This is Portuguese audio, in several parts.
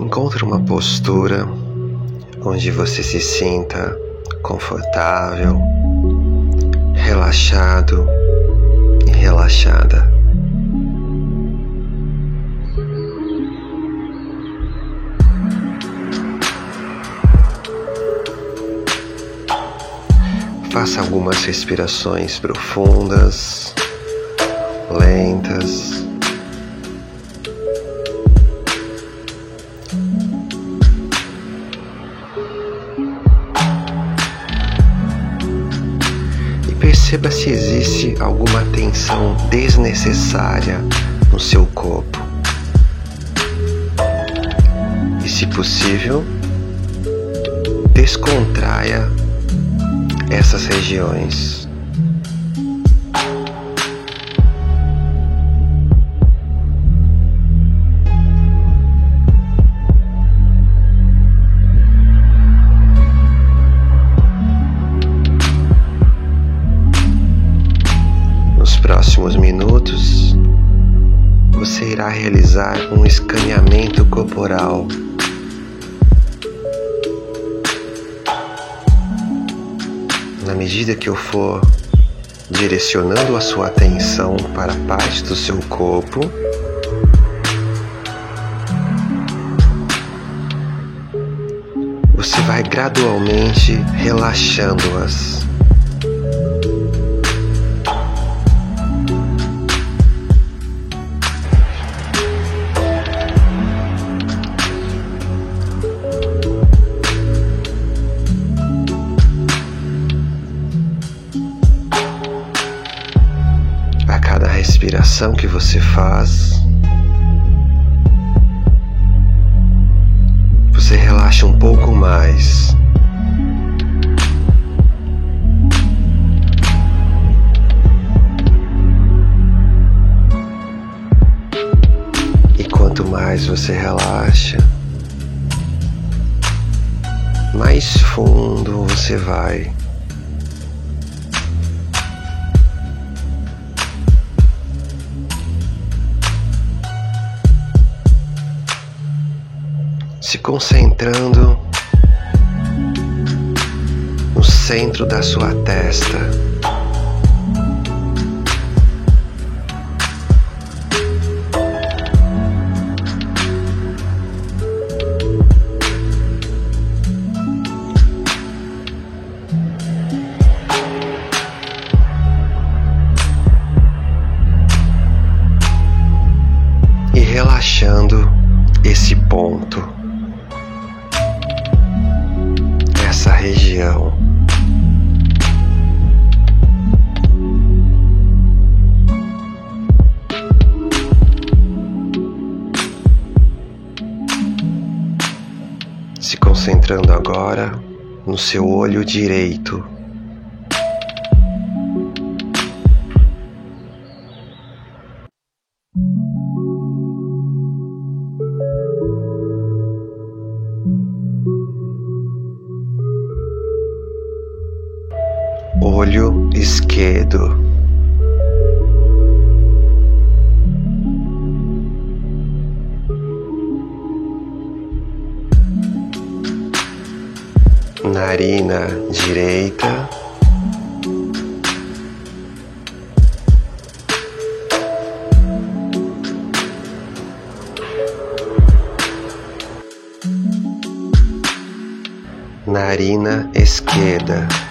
Encontre uma postura onde você se sinta confortável, relaxado e relaxada. Faça algumas respirações profundas, lentas. E perceba se existe alguma tensão desnecessária no seu corpo. E, se possível, descontraia essas regiões. Irá realizar um escaneamento corporal na medida que eu for direcionando a sua atenção para parte do seu corpo, você vai gradualmente relaxando-as. Respiração que você faz, você relaxa um pouco mais. E quanto mais você relaxa, mais fundo você vai. Se concentrando no centro da sua testa. Região. Se concentrando agora no seu olho direito. Narina direita. Narina esquerda.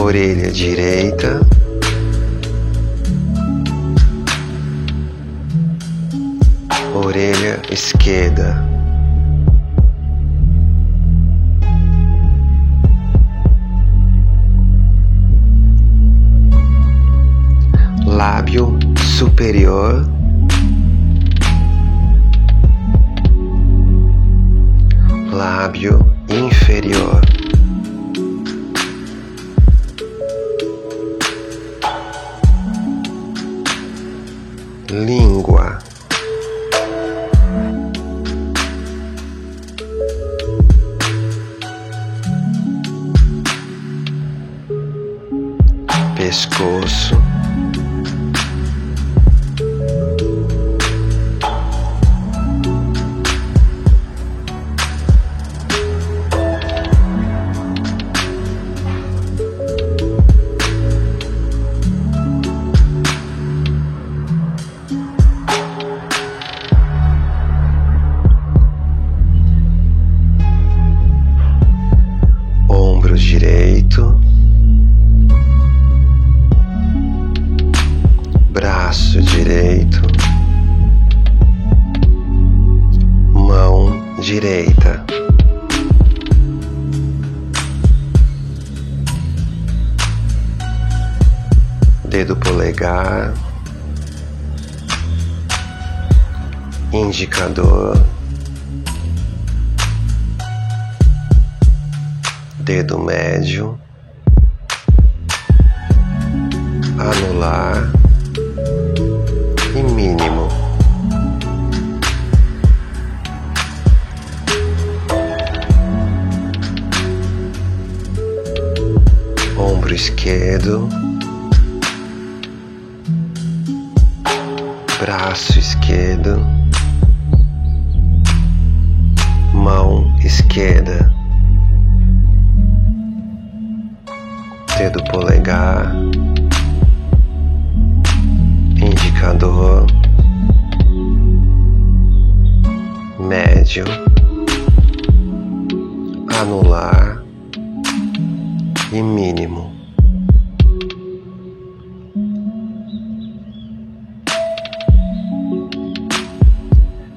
Orelha direita, orelha esquerda. Lábio superior. Lábio inferior. língua. Pescoço. Indicador, dedo médio, anular. E mínimo. ombro esquerdo, braço esquerdo, esquerda, dedo polegar, indicador, médio, anular. E mínimo.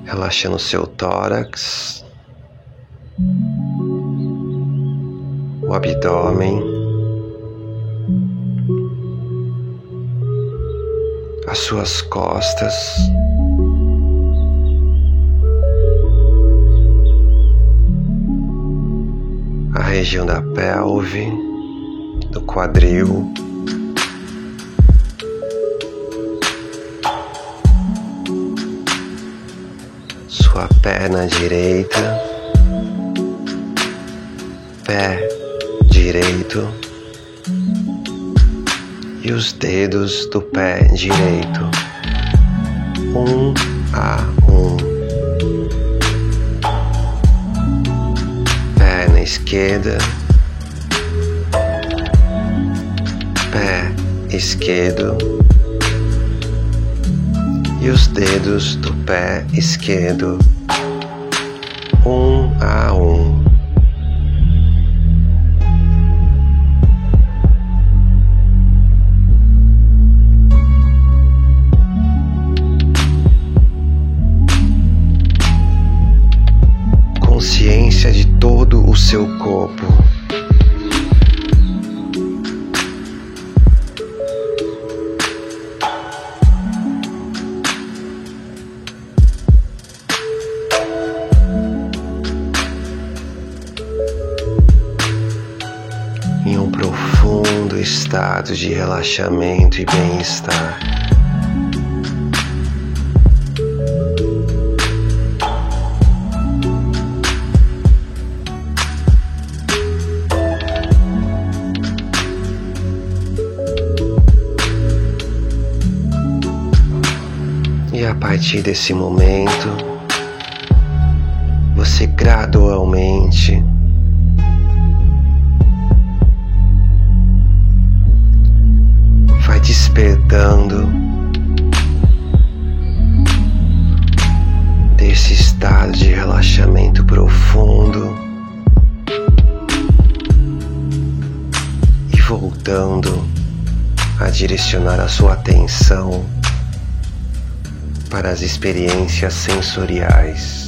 Relaxando seu tórax, o abdômen, as suas costas. A região da pelve do quadril. Sua perna direita, pé direito. E os dedos do pé direito, um a um. Perna esquerda. Esquerdo. E os dedos do pé esquerdo, um a um. Todo o seu corpo. estado de relaxamento e bem-estar. A partir desse momento, você gradualmente despertando desse estado de relaxamento profundo e voltando a direcionar a sua atenção para as experiências sensoriais.